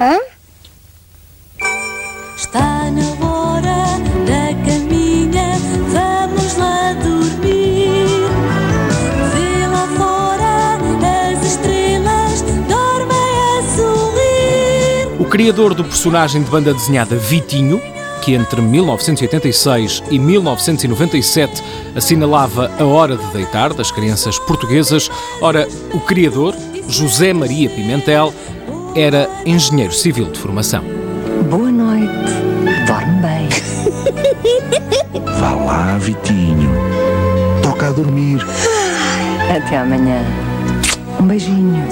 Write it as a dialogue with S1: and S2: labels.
S1: Hã?
S2: Está na hora da caminha, vamos lá dormir. Vê lá fora as estrelas, dormem a sorrir.
S3: O criador do personagem de banda desenhada Vitinho, que entre 1986 e 1997 assinalava a hora de deitar das crianças portuguesas, ora, o criador, José Maria Pimentel, era engenheiro civil de formação.
S4: Boa noite. Dorme bem.
S5: Vá lá, Vitinho. Toca a dormir.
S4: Até amanhã. Um beijinho.